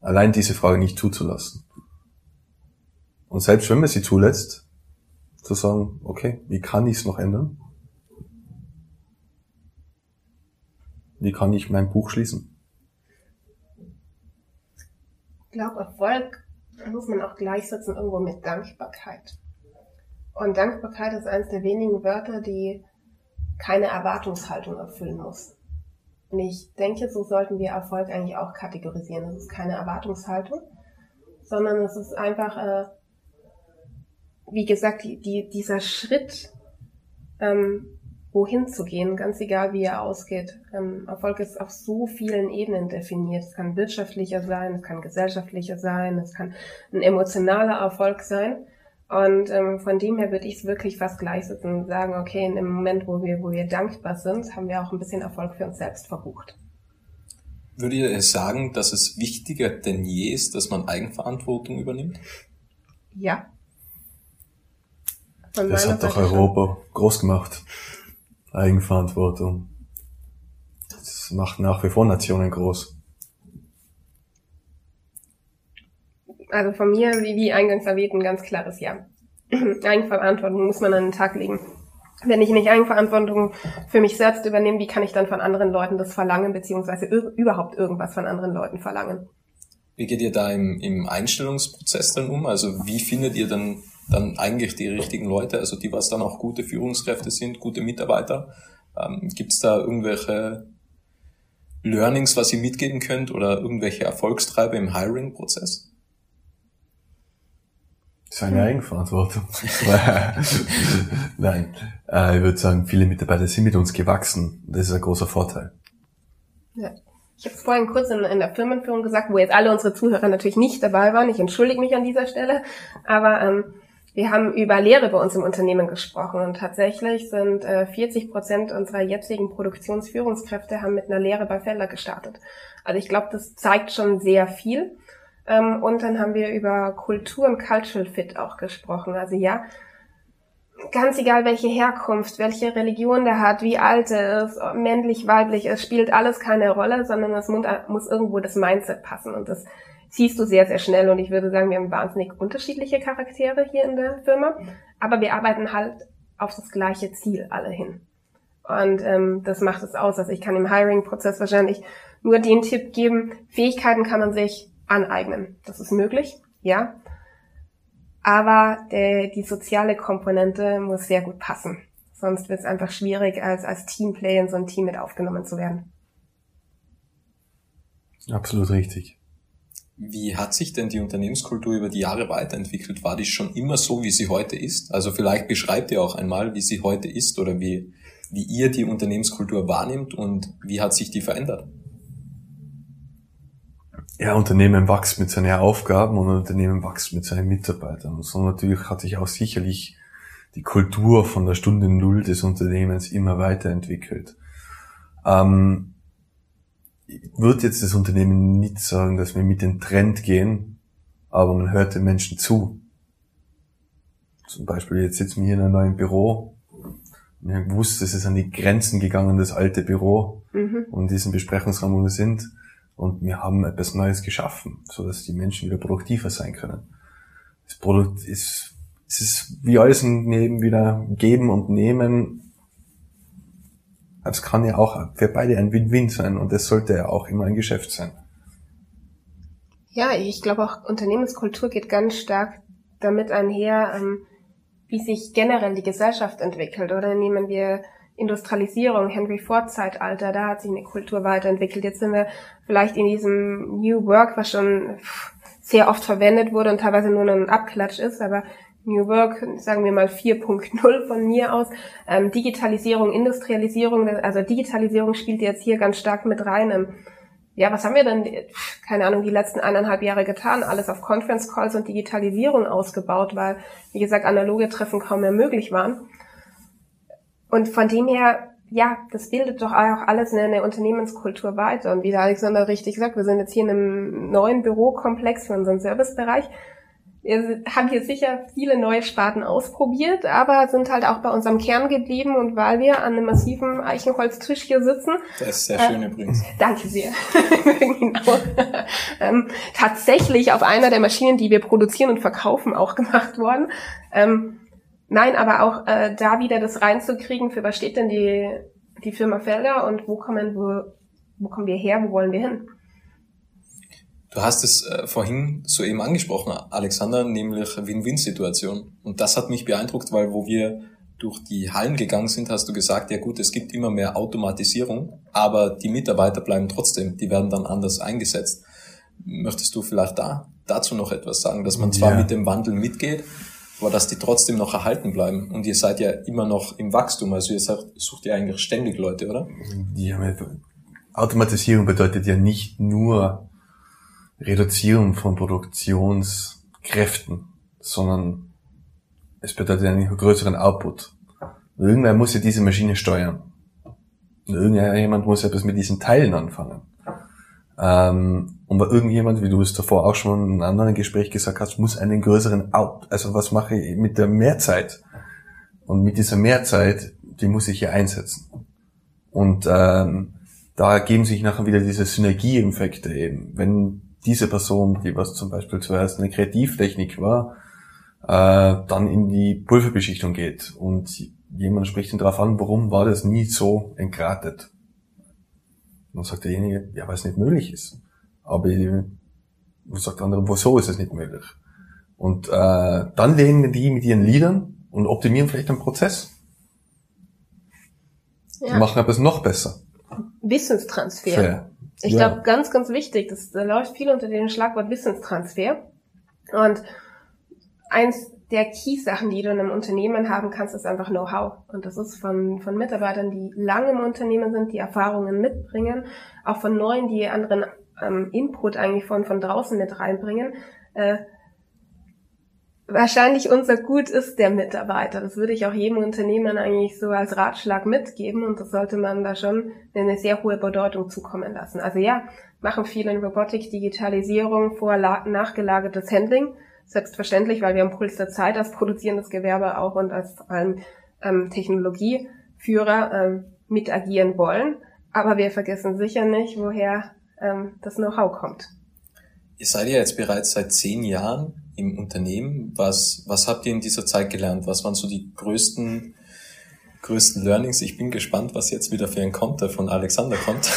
allein diese Frage nicht zuzulassen. Und selbst wenn man sie zulässt, zu sagen, okay, wie kann ich es noch ändern? Wie kann ich mein Buch schließen? Ich glaube, Erfolg muss man auch gleichsetzen irgendwo mit Dankbarkeit. Und Dankbarkeit ist eines der wenigen Wörter, die keine Erwartungshaltung erfüllen muss. Und ich denke, so sollten wir Erfolg eigentlich auch kategorisieren. Es ist keine Erwartungshaltung, sondern es ist einfach, äh, wie gesagt, die, die, dieser Schritt, ähm, wohin zu gehen, ganz egal wie er ausgeht. Ähm, Erfolg ist auf so vielen Ebenen definiert. Es kann wirtschaftlicher sein, es kann gesellschaftlicher sein, es kann ein emotionaler Erfolg sein. Und ähm, von dem her würde ich es wirklich fast gleichsetzen und sagen, okay, in dem Moment, wo wir, wo wir dankbar sind, haben wir auch ein bisschen Erfolg für uns selbst verbucht. Würdet ihr sagen, dass es wichtiger denn je ist, dass man Eigenverantwortung übernimmt? Ja. Von Das hat doch Seite schon. Europa groß gemacht. Eigenverantwortung. Das macht nach wie vor Nationen groß. Also von mir, wie, wie eingangs erwähnt, ein ganz klares Ja. Eigenverantwortung muss man an den Tag legen. Wenn ich nicht Eigenverantwortung für mich selbst übernehme, wie kann ich dann von anderen Leuten das verlangen, beziehungsweise überhaupt irgendwas von anderen Leuten verlangen? Wie geht ihr da im, im Einstellungsprozess dann um? Also wie findet ihr dann, dann eigentlich die richtigen Leute, also die, was dann auch gute Führungskräfte sind, gute Mitarbeiter? Ähm, Gibt es da irgendwelche Learnings, was ihr mitgeben könnt oder irgendwelche Erfolgstreiber im Hiring-Prozess? Seine Eigenverantwortung. Nein, äh, ich würde sagen, viele Mitarbeiter sind mit uns gewachsen. Das ist ein großer Vorteil. Ja. Ich habe es vorhin kurz in, in, der Firmenführung gesagt, wo jetzt alle unsere Zuhörer natürlich nicht dabei waren. Ich entschuldige mich an dieser Stelle. Aber ähm, wir haben über Lehre bei uns im Unternehmen gesprochen und tatsächlich sind äh, 40 Prozent unserer jetzigen Produktionsführungskräfte haben mit einer Lehre bei Felder gestartet. Also ich glaube, das zeigt schon sehr viel. Ähm, und dann haben wir über Kultur und Cultural Fit auch gesprochen. Also ja, ganz egal welche Herkunft, welche Religion der hat, wie alt er ist, männlich, weiblich, es spielt alles keine Rolle, sondern es muss irgendwo das Mindset passen und das siehst du sehr, sehr schnell und ich würde sagen, wir haben wahnsinnig unterschiedliche Charaktere hier in der Firma, aber wir arbeiten halt auf das gleiche Ziel alle hin. Und ähm, das macht es aus. Also ich kann im Hiring-Prozess wahrscheinlich nur den Tipp geben, Fähigkeiten kann man sich aneignen. Das ist möglich, ja. Aber der, die soziale Komponente muss sehr gut passen. Sonst wird es einfach schwierig, als, als Teamplay in so ein Team mit aufgenommen zu werden. Absolut richtig. Wie hat sich denn die Unternehmenskultur über die Jahre weiterentwickelt? War die schon immer so, wie sie heute ist? Also vielleicht beschreibt ihr auch einmal, wie sie heute ist oder wie, wie ihr die Unternehmenskultur wahrnimmt und wie hat sich die verändert? ja, Unternehmen wächst mit seinen Aufgaben und Unternehmen wächst mit seinen Mitarbeitern. Und so natürlich hat sich auch sicherlich die Kultur von der Stunde Null des Unternehmens immer weiterentwickelt. Ähm, ich würde jetzt das Unternehmen nicht sagen, dass wir mit dem Trend gehen, aber man hört den Menschen zu. Zum Beispiel, jetzt sitzen wir hier in einem neuen Büro. Wir haben gewusst, es ist an die Grenzen gegangen, das alte Büro mhm. und diesen Besprechungsraum, wo wir sind und wir haben etwas Neues geschaffen, so dass die Menschen wieder produktiver sein können. Das Produkt ist, es ist wie alles im Leben wieder geben und nehmen. Es kann ja auch für beide ein Win-Win sein und das sollte ja auch immer ein Geschäft sein. Ja, ich glaube auch Unternehmenskultur geht ganz stark damit einher, ähm, wie sich generell die Gesellschaft entwickelt. Oder nehmen wir Industrialisierung, Henry Ford Zeitalter, da hat sich eine Kultur weiterentwickelt. Jetzt sind wir vielleicht in diesem New Work, was schon sehr oft verwendet wurde und teilweise nur ein Abklatsch ist, aber New Work, sagen wir mal 4.0 von mir aus, ähm, Digitalisierung, Industrialisierung, also Digitalisierung spielt jetzt hier ganz stark mit rein. Ähm, ja, was haben wir denn, keine Ahnung, die letzten eineinhalb Jahre getan? Alles auf Conference Calls und Digitalisierung ausgebaut, weil, wie gesagt, analoge Treffen kaum mehr möglich waren. Und von dem her, ja, das bildet doch auch alles eine, eine Unternehmenskultur weiter. Und wie der Alexander richtig sagt, wir sind jetzt hier in einem neuen Bürokomplex für unseren Servicebereich. Wir haben hier sicher viele neue Sparten ausprobiert, aber sind halt auch bei unserem Kern geblieben und weil wir an einem massiven Eichenholztisch hier sitzen. Das ist sehr schön äh, übrigens. Danke sehr. genau. ähm, tatsächlich auf einer der Maschinen, die wir produzieren und verkaufen, auch gemacht worden. Ähm, Nein, aber auch äh, da wieder das reinzukriegen, für was steht denn die, die Firma Felder und wo kommen, wo, wo kommen wir her, wo wollen wir hin? Du hast es äh, vorhin soeben angesprochen, Alexander, nämlich Win-Win-Situation. Und das hat mich beeindruckt, weil wo wir durch die Hallen gegangen sind, hast du gesagt, ja gut, es gibt immer mehr Automatisierung, aber die Mitarbeiter bleiben trotzdem, die werden dann anders eingesetzt. Möchtest du vielleicht da dazu noch etwas sagen, dass man zwar ja. mit dem Wandel mitgeht, aber dass die trotzdem noch erhalten bleiben. Und ihr seid ja immer noch im Wachstum, also ihr sagt, sucht ja eigentlich ständig Leute, oder? Ja, Automatisierung bedeutet ja nicht nur Reduzierung von Produktionskräften, sondern es bedeutet einen größeren Output. irgendwer muss ja diese Maschine steuern. Und irgendjemand muss etwas mit diesen Teilen anfangen. Ähm, und bei irgendjemand, wie du es davor auch schon in einem anderen Gespräch gesagt hast, muss einen größeren Out, also was mache ich mit der Mehrzeit? Und mit dieser Mehrzeit, die muss ich hier einsetzen. Und ähm, da geben sich nachher wieder diese Synergieeffekte eben. Wenn diese Person, die was zum Beispiel zuerst eine Kreativtechnik war, äh, dann in die Pulverbeschichtung geht und jemand spricht ihn darauf an, warum war das nie so entgratet? Und dann sagt derjenige, ja, weil es nicht möglich ist. Aber sagt der andere, wieso ist es nicht möglich? Und äh, dann lehnen die mit ihren Liedern und optimieren vielleicht den Prozess. Ja. Die machen etwas noch besser. Wissenstransfer. Fair. Ich ja. glaube, ganz, ganz wichtig, das da läuft viel unter dem Schlagwort Wissenstransfer. Und eins der Key-Sachen, die du in einem Unternehmen haben kannst, ist einfach Know-how. Und das ist von, von Mitarbeitern, die lange im Unternehmen sind, die Erfahrungen mitbringen, auch von neuen, die anderen ähm, Input eigentlich von, von draußen mit reinbringen. Äh, wahrscheinlich unser Gut ist der Mitarbeiter. Das würde ich auch jedem Unternehmen eigentlich so als Ratschlag mitgeben und das sollte man da schon eine sehr hohe Bedeutung zukommen lassen. Also ja, machen viele in Robotik, Digitalisierung, vor nachgelagertes Handling selbstverständlich, weil wir am Puls der Zeit als produzierendes Gewerbe auch und als vor allem ähm, Technologieführer ähm, mit agieren wollen. Aber wir vergessen sicher nicht, woher ähm, das Know-how kommt. Ihr seid ja jetzt bereits seit zehn Jahren im Unternehmen. Was, was habt ihr in dieser Zeit gelernt? Was waren so die größten, größten Learnings? Ich bin gespannt, was jetzt wieder für ein Konter von Alexander kommt.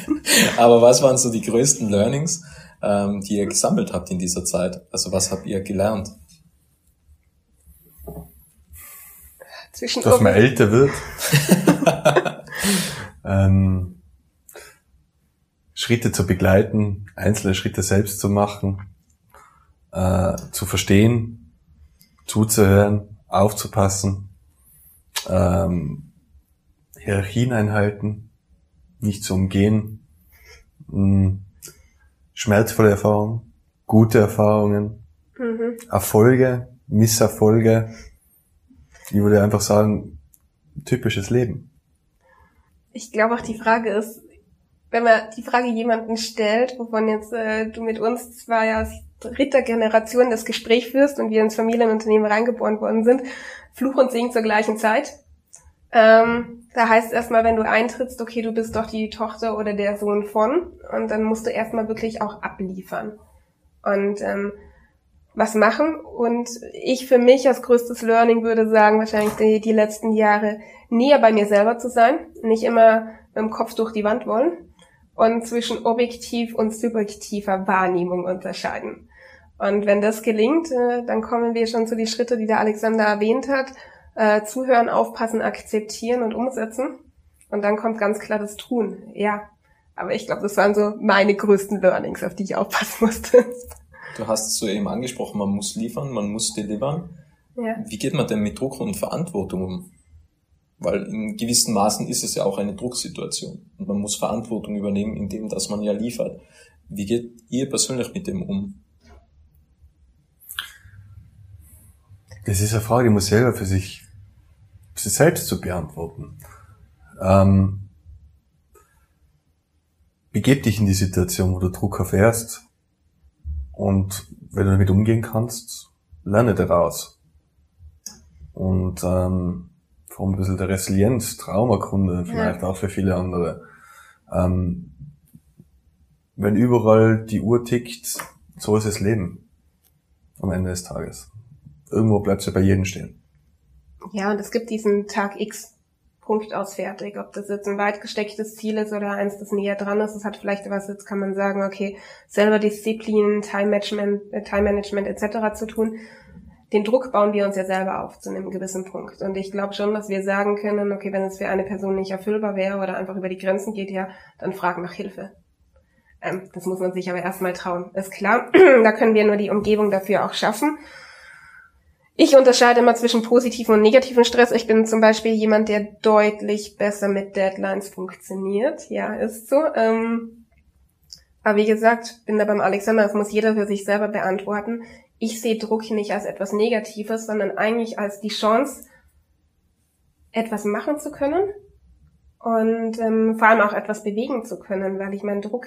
Aber was waren so die größten Learnings? ähm, die ihr gesammelt habt in dieser Zeit? Also was habt ihr gelernt? Zwischen Dass man älter wird. ähm, Schritte zu begleiten, einzelne Schritte selbst zu machen, äh, zu verstehen, zuzuhören, aufzupassen, ähm, Hierarchien einhalten, nicht zu umgehen, mh, mm, schmerzvolle Erfahrungen, gute Erfahrungen, mhm. Erfolge, Misserfolge. Ich würde einfach sagen, typisches Leben. Ich glaube auch die Frage ist, wenn man die Frage jemanden stellt, wovon jetzt äh, du mit uns zwar ja aus dritter Generation das Gespräch führst und wir ins Familienunternehmen reingeboren worden sind, Fluch und Segen zur gleichen Zeit. Ähm, da heißt es erstmal, wenn du eintrittst, okay, du bist doch die Tochter oder der Sohn von. Und dann musst du erstmal wirklich auch abliefern. Und ähm, was machen. Und ich für mich als größtes Learning würde sagen, wahrscheinlich die, die letzten Jahre näher bei mir selber zu sein, nicht immer mit dem Kopf durch die Wand wollen und zwischen objektiv und subjektiver Wahrnehmung unterscheiden. Und wenn das gelingt, äh, dann kommen wir schon zu die Schritte, die der Alexander erwähnt hat äh, zuhören, aufpassen, akzeptieren und umsetzen. Und dann kommt ganz klar das Tun. Ja. Aber ich glaube, das waren so meine größten Learnings, auf die ich aufpassen musste. Du hast es so eben angesprochen, man muss liefern, man muss delivern. Ja. Wie geht man denn mit Druck und Verantwortung um? Weil in gewissen Maßen ist es ja auch eine Drucksituation. Und man muss Verantwortung übernehmen, indem dass man ja liefert. Wie geht ihr persönlich mit dem um? Das ist eine Frage, die muss selber für sich sie selbst zu beantworten. Ähm, begeb dich in die Situation, wo du Druck erfährst und wenn du damit umgehen kannst, lerne daraus. Und ähm, allem ein bisschen der Resilienz, Traumakunde, vielleicht ja. auch für viele andere. Ähm, wenn überall die Uhr tickt, so ist das Leben am Ende des Tages. Irgendwo bleibst du bei jedem stehen. Ja, und es gibt diesen Tag X Punkt aus fertig. Ob das jetzt ein weit gestecktes Ziel ist oder eins, das näher dran ist, das hat vielleicht was, jetzt kann man sagen, okay, selber Disziplin, Time Management, äh, Time Management etc. zu tun. Den Druck bauen wir uns ja selber auf zu einem gewissen Punkt. Und ich glaube schon, dass wir sagen können, okay, wenn es für eine Person nicht erfüllbar wäre oder einfach über die Grenzen geht, ja, dann fragen nach Hilfe. Ähm, das muss man sich aber erstmal trauen. Ist klar, da können wir nur die Umgebung dafür auch schaffen. Ich unterscheide immer zwischen positiven und negativen Stress. Ich bin zum Beispiel jemand, der deutlich besser mit Deadlines funktioniert. Ja, ist so. Ähm, aber wie gesagt, bin da beim Alexander, das muss jeder für sich selber beantworten. Ich sehe Druck nicht als etwas Negatives, sondern eigentlich als die Chance, etwas machen zu können und ähm, vor allem auch etwas bewegen zu können, weil ich meinen Druck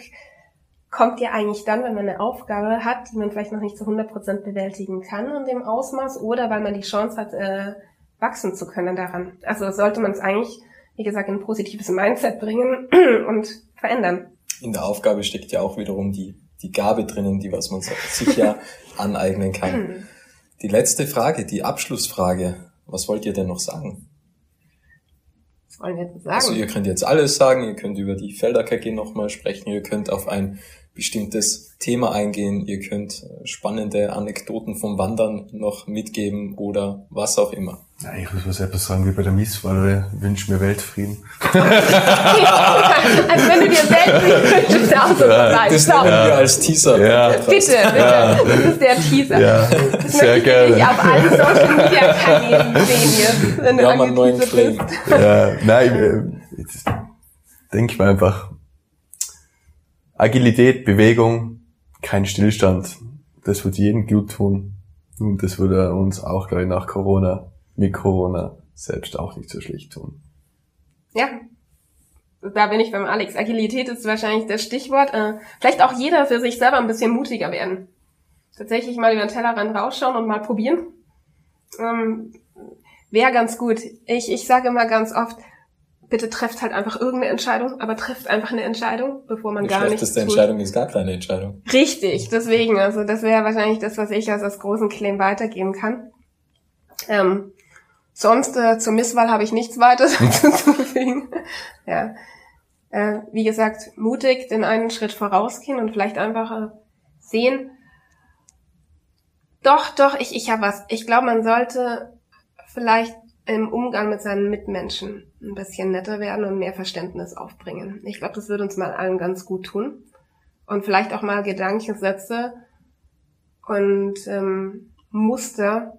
kommt ja eigentlich dann, wenn man eine Aufgabe hat, die man vielleicht noch nicht zu 100% bewältigen kann in dem Ausmaß oder weil man die Chance hat, äh, wachsen zu können daran. Also sollte man es eigentlich, wie gesagt, in ein positives Mindset bringen und verändern. In der Aufgabe steckt ja auch wiederum die, die Gabe drinnen, die was man sich ja aneignen kann. Die letzte Frage, die Abschlussfrage. Was wollt ihr denn noch sagen? Was wollen wir jetzt sagen? Also ihr könnt jetzt alles sagen, ihr könnt über die Felder KG nochmal sprechen, ihr könnt auf ein bestimmtes Thema eingehen, ihr könnt äh, spannende Anekdoten vom Wandern noch mitgeben oder was auch immer. Ja, ich muss was etwas sagen wie bei der Misswahl, ich wünsche mir Weltfrieden. also wenn du dir Weltfrieden wünschst, auch so ja, Das nehmen wir als Teaser. Ja. Bitte, bitte. Ja. Das ist der Teaser. Ja, das sehr möchte gerne. ich auf allen Social Media Kanälen sehen jetzt. Wenn du Wir haben einen neuen bist. Ja, nein, ich, ich denke mir einfach, Agilität, Bewegung, kein Stillstand. Das wird jedem gut tun. Und das würde uns auch, glaube ich, nach Corona, mit Corona selbst auch nicht so schlecht tun. Ja. Da bin ich beim Alex. Agilität ist wahrscheinlich das Stichwort. Äh, vielleicht auch jeder für sich selber ein bisschen mutiger werden. Tatsächlich mal über den Tellerrand rausschauen und mal probieren. Ähm, Wäre ganz gut. Ich, ich sage immer ganz oft, bitte trefft halt einfach irgendeine Entscheidung, aber trefft einfach eine Entscheidung, bevor man Die gar nichts schlechteste tut. Entscheidung ist gar keine Entscheidung. Richtig, deswegen, also das wäre wahrscheinlich das, was ich als, als großen Claim weitergeben kann. Ähm, sonst äh, zur Misswahl habe ich nichts weiter hinzuzufügen. ja. Äh, wie gesagt, mutig den einen Schritt vorausgehen und vielleicht einfach äh, sehen. Doch, doch, ich, ich habe was. Ich glaube, man sollte vielleicht im Umgang mit seinen Mitmenschen ein bisschen netter werden und mehr Verständnis aufbringen. Ich glaube, das würde uns mal allen ganz gut tun und vielleicht auch mal Gedankensätze und ähm, Muster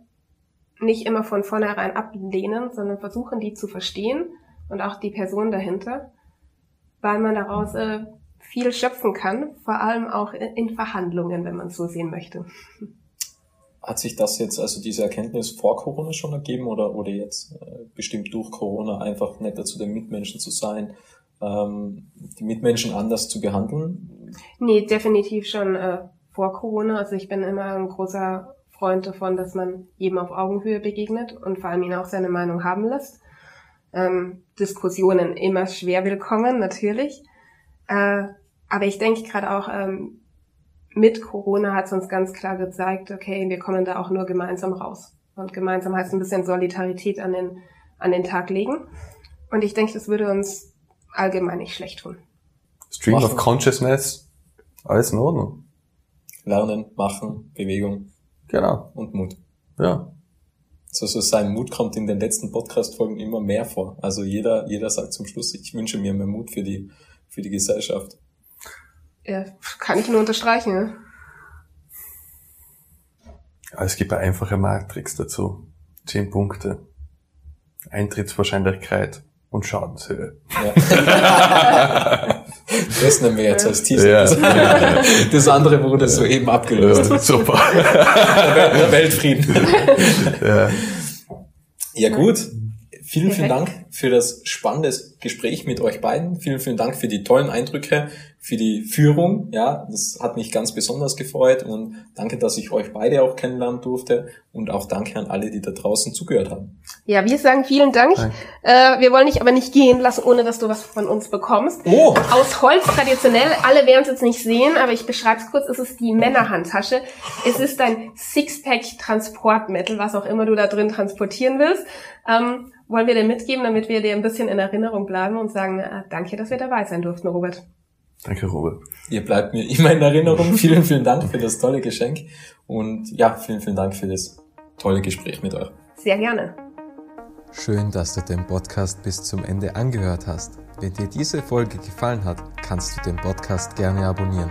nicht immer von vornherein ablehnen, sondern versuchen, die zu verstehen und auch die Person dahinter, weil man daraus äh, viel schöpfen kann, vor allem auch in in Verhandlungen, wenn man es so sehen möchte. Hat sich das jetzt, also diese Erkenntnis vor Corona schon ergeben oder, oder jetzt äh, bestimmt durch Corona einfach netter zu den Mitmenschen zu sein, ähm, die Mitmenschen anders zu behandeln? Nee, definitiv schon äh, vor Corona. Also ich bin immer ein großer Freund davon, dass man jedem auf Augenhöhe begegnet und vor allem ihn auch seine Meinung haben lässt. Ähm, Diskussionen immer schwer willkommen, natürlich. Äh, aber ich denke gerade auch, ähm, mit Corona hat es uns ganz klar gezeigt, okay, wir kommen da auch nur gemeinsam raus. Und gemeinsam heißt ein bisschen Solidarität an den, an den Tag legen. Und ich denke, das würde uns allgemein nicht schlecht tun. Stream Machen. of Consciousness, alles in Ordnung. Lernen, machen, Bewegung Genau, und Mut. ja. So, so sein Mut kommt in den letzten Podcast-Folgen immer mehr vor. Also jeder, jeder sagt zum Schluss, ich wünsche mir mehr Mut für die, für die Gesellschaft. Ja, kann ich nur unterstreichen. Ne? Aber es gibt eine einfache Matrix dazu. Zehn Punkte. Eintrittswahrscheinlichkeit und Schadenshöhe. Ja. das nehmen wir jetzt als Teaser. Ja. Das, das andere wurde soeben abgelöst. Ja, super. Der Weltfrieden. ja. Ja gut. Vielen, vielen. Dank für das spannende Gespräch mit euch beiden. Vielen, vielen Dank für die tollen Eindrücke, für die Führung. Ja, das hat mich ganz besonders gefreut und danke, dass ich euch beide auch kennenlernen durfte und auch danke an alle, die da draußen zugehört haben. Ja, wir sagen vielen Dank. Äh, wir wollen dich aber nicht gehen lassen, ohne dass du was von uns bekommst. Oh! Aus Holz traditionell, alle werden es jetzt nicht sehen, aber ich beschreibe es kurz, es ist die Männerhandtasche. Es ist ein Sixpack-Transportmittel, was auch immer du da drin transportieren willst. Ähm, wollen wir dir mitgeben, damit wir dir ein bisschen in Erinnerung bleiben und sagen, äh, danke, dass wir dabei sein durften, Robert. Danke, Robert. Ihr bleibt mir immer in Erinnerung. vielen, vielen Dank für das tolle Geschenk und ja, vielen, vielen Dank für das tolle Gespräch mit euch. Sehr gerne. Schön, dass du den Podcast bis zum Ende angehört hast. Wenn dir diese Folge gefallen hat, kannst du den Podcast gerne abonnieren.